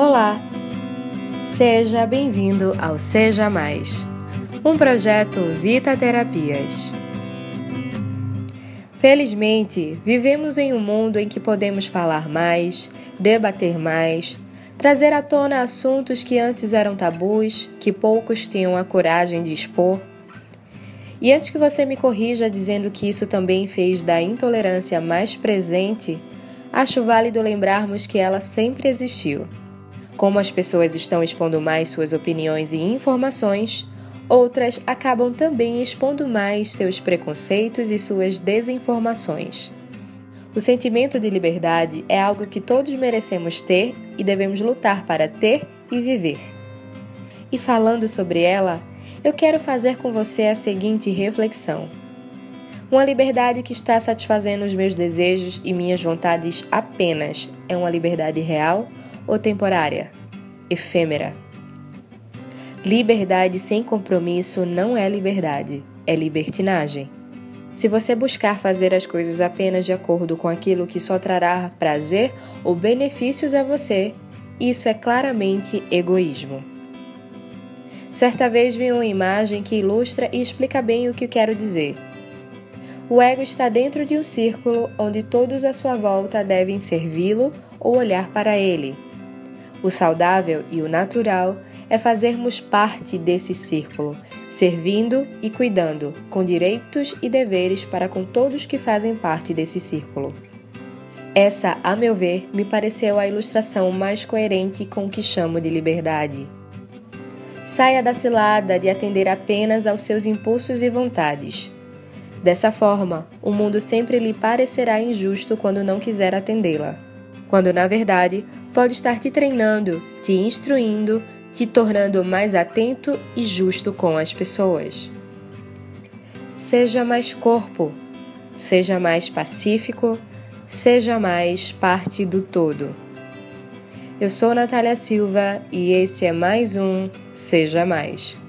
Olá! Seja bem-vindo ao Seja Mais, um projeto Vita Terapias. Felizmente, vivemos em um mundo em que podemos falar mais, debater mais, trazer à tona assuntos que antes eram tabus, que poucos tinham a coragem de expor. E antes que você me corrija dizendo que isso também fez da intolerância mais presente, acho válido lembrarmos que ela sempre existiu. Como as pessoas estão expondo mais suas opiniões e informações, outras acabam também expondo mais seus preconceitos e suas desinformações. O sentimento de liberdade é algo que todos merecemos ter e devemos lutar para ter e viver. E falando sobre ela, eu quero fazer com você a seguinte reflexão. Uma liberdade que está satisfazendo os meus desejos e minhas vontades apenas é uma liberdade real ou temporária, efêmera. Liberdade sem compromisso não é liberdade, é libertinagem. Se você buscar fazer as coisas apenas de acordo com aquilo que só trará prazer ou benefícios a você, isso é claramente egoísmo. Certa vez vi uma imagem que ilustra e explica bem o que quero dizer. O ego está dentro de um círculo onde todos à sua volta devem servi-lo ou olhar para ele. O saudável e o natural é fazermos parte desse círculo, servindo e cuidando, com direitos e deveres para com todos que fazem parte desse círculo. Essa, a meu ver, me pareceu a ilustração mais coerente com o que chamo de liberdade. Saia da cilada de atender apenas aos seus impulsos e vontades. Dessa forma, o mundo sempre lhe parecerá injusto quando não quiser atendê-la quando na verdade pode estar te treinando, te instruindo, te tornando mais atento e justo com as pessoas. Seja mais corpo, seja mais pacífico, seja mais parte do todo. Eu sou Natália Silva e esse é mais um Seja Mais.